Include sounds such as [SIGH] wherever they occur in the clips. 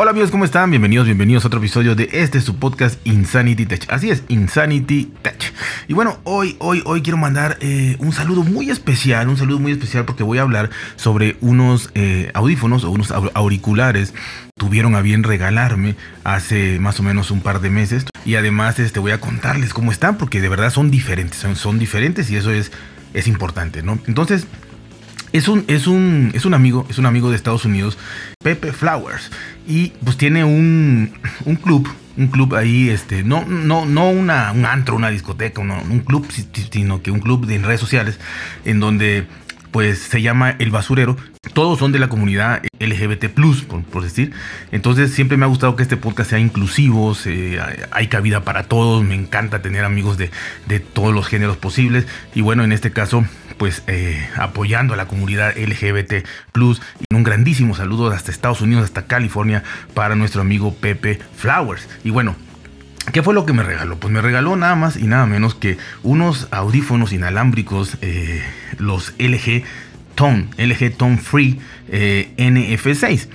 Hola amigos, ¿cómo están? Bienvenidos, bienvenidos a otro episodio de este su podcast Insanity Tech. Así es, Insanity Tech. Y bueno, hoy, hoy, hoy quiero mandar eh, un saludo muy especial, un saludo muy especial porque voy a hablar sobre unos eh, audífonos o unos auriculares tuvieron a bien regalarme hace más o menos un par de meses y además este voy a contarles cómo están porque de verdad son diferentes, son, son diferentes y eso es es importante, ¿no? Entonces, es un, es un, es un amigo, es un amigo de Estados Unidos, Pepe Flowers. Y pues tiene un, un club, un club ahí, este, no, no, no una, un antro, una discoteca, un club, sino que un club de redes sociales, en donde pues se llama El Basurero. Todos son de la comunidad LGBT, por, por decir. Entonces, siempre me ha gustado que este podcast sea inclusivo, hay cabida para todos. Me encanta tener amigos de, de, todos los géneros posibles. Y bueno, en este caso, pues eh, apoyando a la comunidad LGBT. Y un grandísimo saludo hasta Estados Unidos, hasta California, para nuestro amigo Pepe Flowers. Y bueno, ¿Qué fue lo que me regaló? Pues me regaló nada más y nada menos que unos audífonos inalámbricos, eh, los LG Tone, LG Tone Free eh, NF6.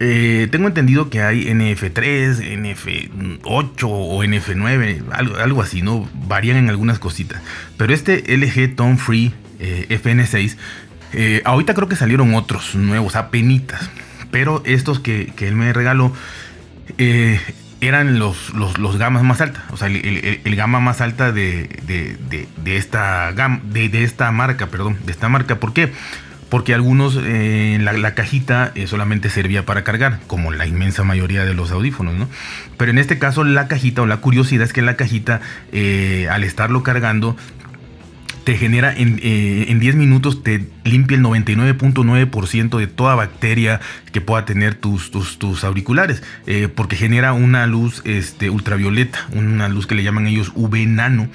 Eh, tengo entendido que hay NF3, NF8 o NF9, algo, algo, así, ¿no? Varían en algunas cositas. Pero este LG Tone Free FN6, ahorita creo que salieron otros nuevos, apenitas. Pero estos que, él me regaló eran los, los, gamas más altas, o sea, el, gama más alta de, esta gama, de, esta marca, perdón, de esta marca. ¿Por qué? Porque algunos, eh, la, cajita eh, solamente servía para cargar, como la inmensa mayoría de los audífonos, ¿no? Pero en este caso la cajita o la curiosidad es que la cajita, eh, al estarlo cargando, genera en, 10 eh, minutos, te limpia el 99.9% de toda bacteria que pueda tener tus, tus, auriculares, eh, porque genera una luz este, ultravioleta, una luz que le llaman ellos UV nano,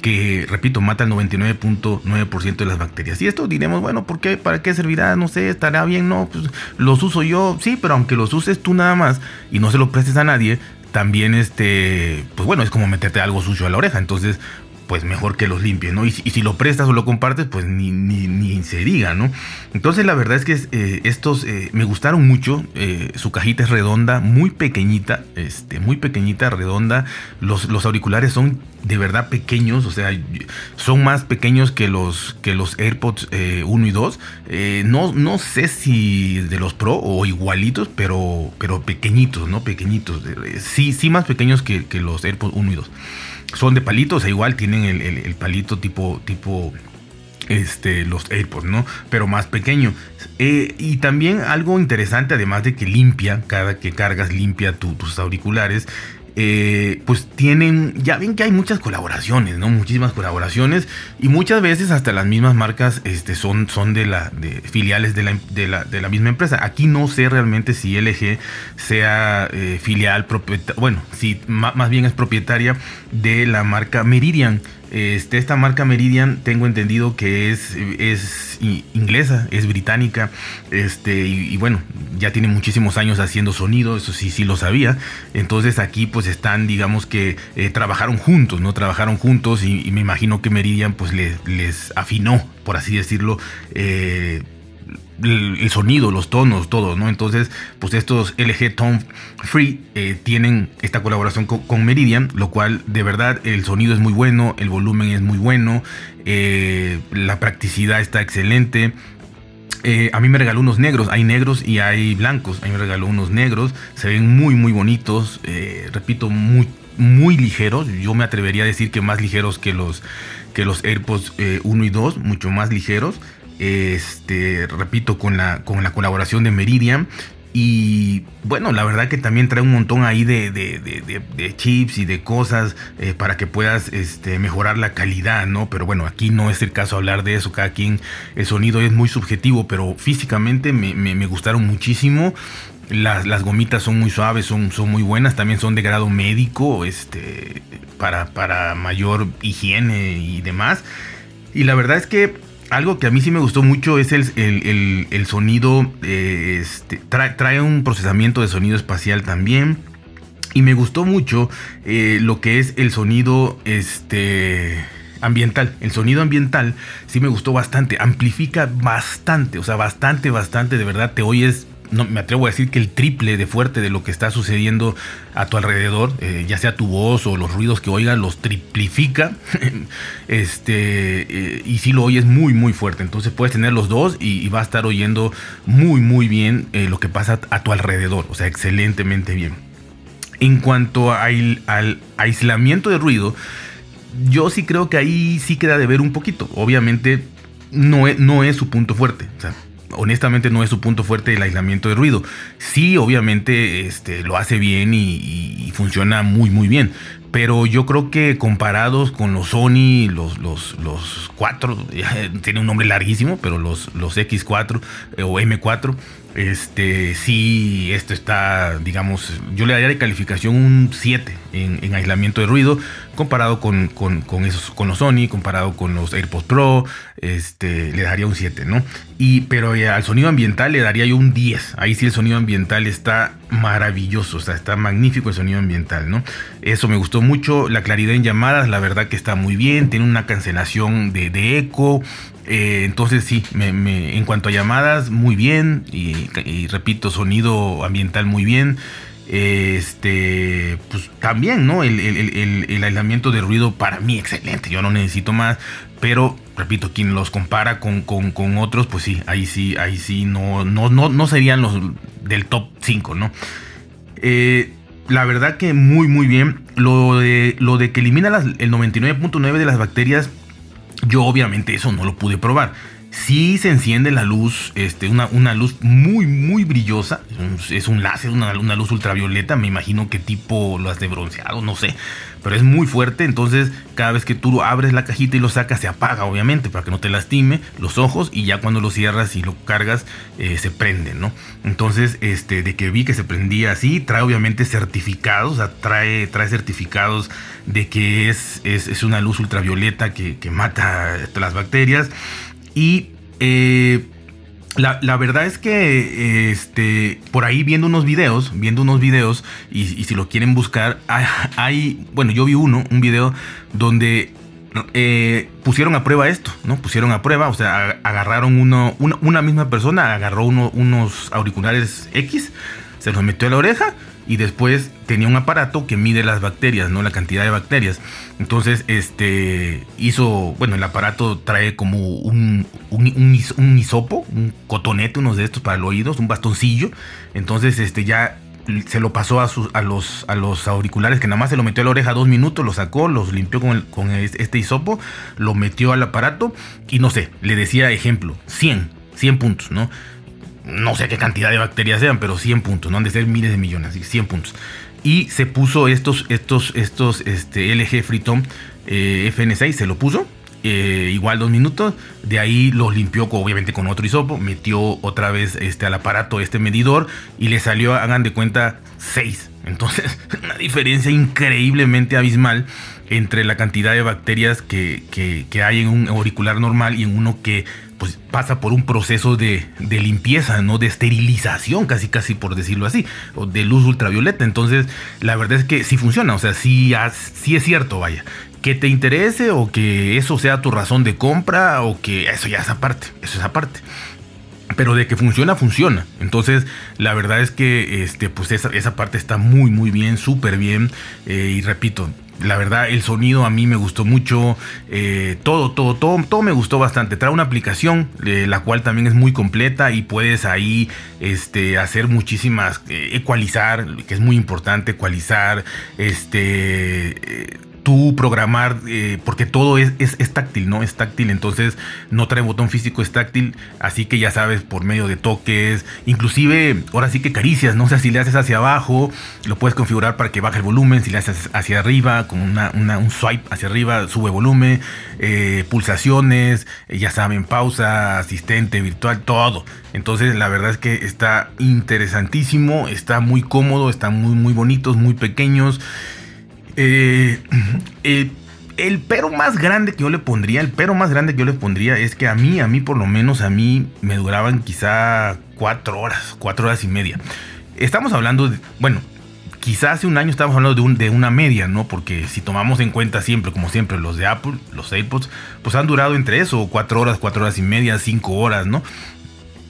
que repito, mata el 99.9% de las bacterias. Y esto diremos, bueno, ¿por qué? ¿Para qué servirá? No sé, estará bien, no, pues los uso yo, sí, pero aunque los uses tú nada más y no se lo prestes a nadie, también este, pues bueno, es como meterte algo sucio a la oreja. Entonces, pues mejor que los limpies, ¿no? Y, si lo prestas o lo compartes, pues ni, ni, se diga, ¿no? Entonces la verdad es que eh, estos eh, me gustaron mucho, eh, su cajita es redonda, muy pequeñita, este, muy pequeñita, redonda, los, los auriculares son de verdad pequeños, o sea, son más pequeños que los, que los AirPods 1 y 2, no, no sé si de los Pro o igualitos, pero, pero pequeñitos, ¿no? Pequeñitos, sí, sí más pequeños que, que los AirPods 1 y 2 son de palitos, sea, igual tienen el, palito tipo, tipo este, los AirPods, ¿no? Pero más pequeño. Eh, y también algo interesante, además de que limpia, cada que cargas limpia tus auriculares, eh, pues tienen, ya ven que hay muchas colaboraciones, ¿no? Muchísimas colaboraciones y muchas veces hasta las mismas marcas este, son, son de, la, de filiales de la, de, la, misma empresa. Aquí no sé realmente si LG sea eh, filial, bueno, si más bien es propietaria de la marca Meridian. Este, esta marca Meridian tengo entendido que es, es inglesa, es británica, este, y, bueno, ya tiene muchísimos años haciendo sonido, eso sí, sí lo sabía. Entonces aquí pues están, digamos que eh, trabajaron juntos, ¿no? Trabajaron juntos y, me imagino que Meridian pues les, les afinó, por así decirlo, eh, el, sonido, los tonos, todo, ¿no? Entonces, pues estos LG Tone Free eh, tienen esta colaboración con, Meridian, lo cual de verdad el sonido es muy bueno, el volumen es muy bueno, eh, la practicidad está excelente. Eh, a mí me regaló unos negros, hay negros y hay blancos. A mí me regaló unos negros, se ven muy, muy bonitos. repito, muy, muy ligeros. Yo me atrevería a decir que más ligeros que los, que los AirPods 1 y 2, mucho más ligeros este, repito, con la, con la colaboración de Meridian. Y bueno, la verdad que también trae un montón ahí de, chips y de cosas eh, para que puedas este, mejorar la calidad, ¿no? Pero bueno, aquí no es el caso hablar de eso. Cada quien, el sonido es muy subjetivo, pero físicamente me, gustaron muchísimo. Las, las, gomitas son muy suaves, son, son muy buenas, también son de grado médico, este, para, para mayor higiene y demás. Y la verdad es que algo que a mí sí me gustó mucho es el, sonido, eh, este, trae, un procesamiento de sonido espacial también. Y me gustó mucho eh, lo que es el sonido este, ambiental. El sonido ambiental sí me gustó bastante. Amplifica bastante, o sea, bastante, bastante. De verdad, te oyes no me atrevo a decir que el triple de fuerte de lo que está sucediendo a tu alrededor, eh, ya sea tu voz o los ruidos que oigas, los triplifica. [LAUGHS] este, eh, y si lo oyes muy, muy fuerte. Entonces puedes tener los dos y, va a estar oyendo muy, muy bien eh, lo que pasa a tu alrededor. O sea, excelentemente bien. En cuanto al aislamiento de ruido, yo sí creo que ahí sí queda de ver un poquito. Obviamente no es, no es su punto fuerte. O sea, honestamente no es su punto fuerte el aislamiento de ruido. Sí, obviamente este, lo hace bien y, funciona muy muy bien. Pero yo creo que comparados con los Sony, los, los, los 4, [LAUGHS] tiene un nombre larguísimo, pero los, los X4 eh, o M4, este, sí, esto está, digamos, yo le daría de calificación un 7 en, aislamiento de ruido, comparado con, con, con, esos, con los Sony, comparado con los AirPods Pro, este, le daría un 7, ¿no? Y, pero eh, al sonido ambiental le daría yo un 10. Ahí sí el sonido ambiental está maravilloso, o sea, está magnífico el sonido ambiental, ¿no? Eso me gustó mucho, la claridad en llamadas, la verdad que está muy bien, tiene una cancelación de, de eco, eh, entonces sí, en cuanto a llamadas, muy bien. Y, repito, sonido ambiental muy bien. Este, pues también, ¿no? El, aislamiento de ruido para mí excelente. Yo no necesito más. Pero, repito, quien los compara con, otros, pues sí, ahí sí, ahí sí, no, no, no, no serían los del top 5, ¿no? Eh, la verdad que muy, muy bien. Lo de, lo de que elimina el 99.9 de las bacterias yo obviamente eso no lo pude probar. Si se enciende la luz, este, una, una luz muy, muy brillosa. Es un, láser, una, una, luz ultravioleta. Me imagino que tipo las de bronceado, no sé. Pero es muy fuerte. Entonces, cada vez que tú abres la cajita y lo sacas, se apaga, obviamente, para que no te lastime los ojos. Y ya cuando lo cierras y lo cargas, eh, se prende, ¿no? Entonces, este, de que vi que se prendía así, trae obviamente certificados. O sea, trae, trae certificados de que es, es, una luz ultravioleta que mata las bacterias. Y eh, la, verdad es que este, por ahí viendo unos videos, viendo unos videos, y, si lo quieren buscar, hay, bueno, yo vi uno, un video donde eh, pusieron a prueba esto, ¿no? Pusieron a prueba, o sea, agarraron uno, una, misma persona, agarró unos auriculares X, se los metió a la oreja y después tenía un aparato que mide las bacterias, ¿no? La cantidad de bacterias. Entonces, este hizo, bueno, el aparato trae como un, un, un, hisopo, un cotonete, unos de estos para los oídos, un bastoncillo. Entonces, este ya se lo pasó a, sus, a, los, a los auriculares, que nada más se lo metió a la oreja dos minutos, lo sacó, los limpió con, con este hisopo, lo metió al aparato y no sé, le decía ejemplo, 100, 100 puntos, ¿no? No sé qué cantidad de bacterias sean, pero 100 puntos, no han de ser miles de millones, 100 puntos. Y se puso estos, estos, estos este, LG Freetom eh, FN6, se lo puso, eh, igual dos minutos, de ahí los limpió obviamente con otro hisopo, metió otra vez este, al aparato este medidor y le salió, hagan de cuenta, 6. Entonces, [LAUGHS] una diferencia increíblemente abismal entre la cantidad de bacterias que, que, hay en un auricular normal y en uno que pues, pasa por un proceso de, de, limpieza, ¿no? De esterilización, casi casi por decirlo así, o de luz ultravioleta. Entonces, la verdad es que sí funciona, o sea, sí, sí es cierto, vaya. Que te interese o que eso sea tu razón de compra o que eso ya es aparte, eso es aparte pero de que funciona, funciona. Entonces, la verdad es que este, pues esa, esa parte está muy, muy bien, súper bien. Eh, y repito, la verdad, el sonido a mí me gustó mucho. Eh, todo, todo, todo, todo me gustó bastante. Trae una aplicación, eh, la cual también es muy completa y puedes ahí este, hacer muchísimas, ecualizar, que es muy importante, ecualizar, este tú programar, eh, porque todo es, es, táctil, ¿no? Es táctil, entonces no trae botón físico, es táctil, así que ya sabes, por medio de toques, inclusive ahora sí que caricias, ¿no? O sea, si le haces hacia abajo, lo puedes configurar para que baje el volumen, si le haces hacia arriba, con una, un swipe hacia arriba, sube volumen, eh, pulsaciones, eh, ya saben, pausa, asistente virtual, todo. Entonces la verdad es que está interesantísimo, está muy cómodo, están muy, muy bonitos, muy pequeños. Eh, eh, el pero más grande que yo le pondría, el pero más grande que yo le pondría es que a mí, a mí por lo menos, a mí me duraban quizá cuatro horas, cuatro horas y media. Estamos hablando de, bueno, quizá hace un año estábamos hablando de, de una media, ¿no? Porque si tomamos en cuenta siempre, como siempre, los de Apple, los AirPods, pues han durado entre eso, cuatro horas, cuatro horas y media, cinco horas, ¿no?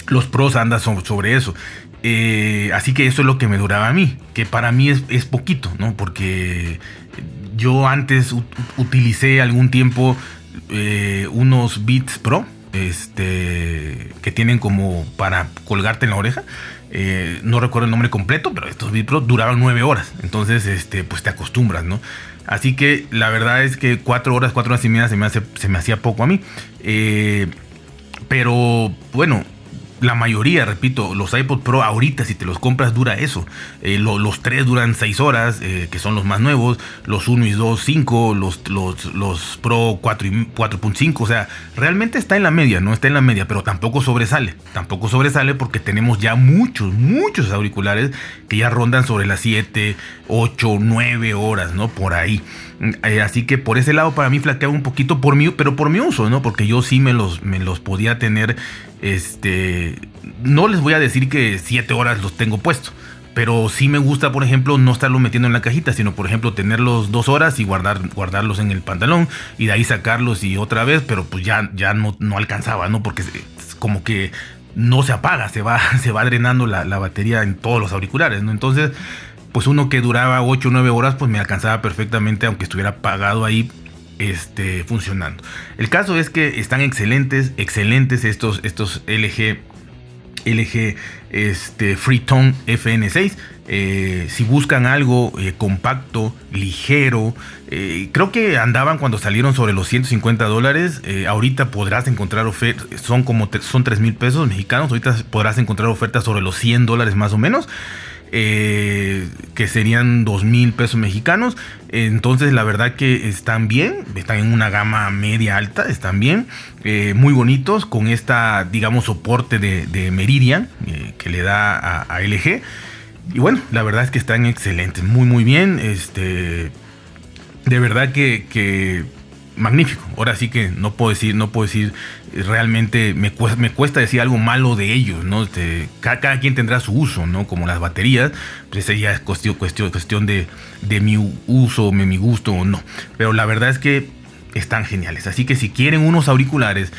Los pros andan sobre eso. Eh, así que eso es lo que me duraba a mí, que para mí es, poquito, ¿no? Porque yo antes utilicé algún tiempo eh, unos Beats Pro, este, que tienen como para colgarte en la oreja. Eh, no recuerdo el nombre completo, pero estos Beats Pro duraban nueve horas. Entonces, este, pues te acostumbras, ¿no? Así que la verdad es que cuatro horas, cuatro horas y media se me, hace, se me hacía poco a mí. pero bueno, la mayoría, repito, los iPod Pro ahorita si te los compras dura eso. Eh, los tres duran 6 horas, eh, que son los más nuevos. Los 1 y 2, 5. Los, los, los Pro 4 y 4.5. O sea, realmente está en la media, no está en la media, pero tampoco sobresale. Tampoco sobresale porque tenemos ya muchos, muchos auriculares que ya rondan sobre las 7, 8, 9 horas, ¿no? Por ahí. Eh, así que por ese lado para mí flaqueaba un poquito por mí, pero por mi uso, ¿no? Porque yo sí me los, me los podía tener, este, no les voy a decir que 7 horas los tengo puestos. Pero sí me gusta, por ejemplo, no estarlo metiendo en la cajita, sino, por ejemplo, tenerlos dos horas y guardar, guardarlos en el pantalón y de ahí sacarlos y otra vez, pero pues ya, ya no, no alcanzaba, ¿no? Porque como que no se apaga, se va, [LAUGHS] se va drenando la, la batería en todos los auriculares, ¿no? Entonces, pues uno que duraba 8 o 9 horas, pues me alcanzaba perfectamente, aunque estuviera pagado ahí este, funcionando. El caso es que están excelentes, excelentes estos, estos LG, LG este, Freetone FN6. Eh, si buscan algo eh, compacto, ligero, eh, creo que andaban cuando salieron sobre los 150 dólares. ahorita podrás encontrar ofertas, son como son 3 mil pesos mexicanos. Ahorita podrás encontrar ofertas sobre los 100 dólares más o menos. Eh, que serían dos mil pesos mexicanos. Entonces la verdad que están bien, están en una gama media alta, están bien, eh, muy bonitos con esta, digamos, soporte de, Meridian eh, que le da a, LG. Y bueno, la verdad es que están excelentes, muy muy bien. Este, de verdad que magnífico. Ahora sí que no puedo decir, no puedo decir realmente me cuesta, me cuesta decir algo malo de ellos, ¿no? Este, cada, quien tendrá su uso, ¿no? Como las baterías, pues es cuestión, cuestión, cuestión de, de mi uso, de mi gusto o no. Pero la verdad es que están geniales. Así que si quieren unos auriculares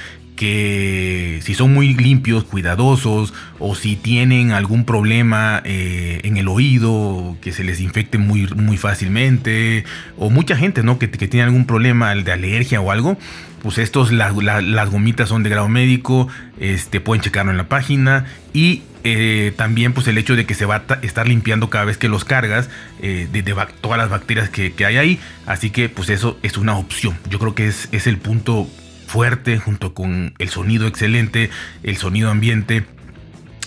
que si son muy limpios, cuidadosos, o si tienen algún problema eh, en el oído, que se les infecte muy, muy fácilmente, o mucha gente ¿no? que, tiene algún problema de alergia o algo, pues estos, las gomitas son de grado médico, este, pueden checarlo en la página y eh, también pues el hecho de que se va a estar limpiando cada vez que los cargas eh, de, todas las bacterias que, hay ahí, así que pues eso es una opción, yo creo que es, es el punto fuerte, junto con el sonido excelente, el sonido ambiente.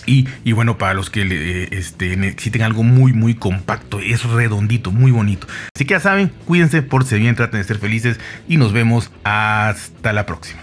Y, bueno, para los que eh, este, necesiten algo muy, muy compacto, es redondito, muy bonito. Así que ya saben, cuídense, por si bien, traten de ser felices y nos vemos hasta la próxima.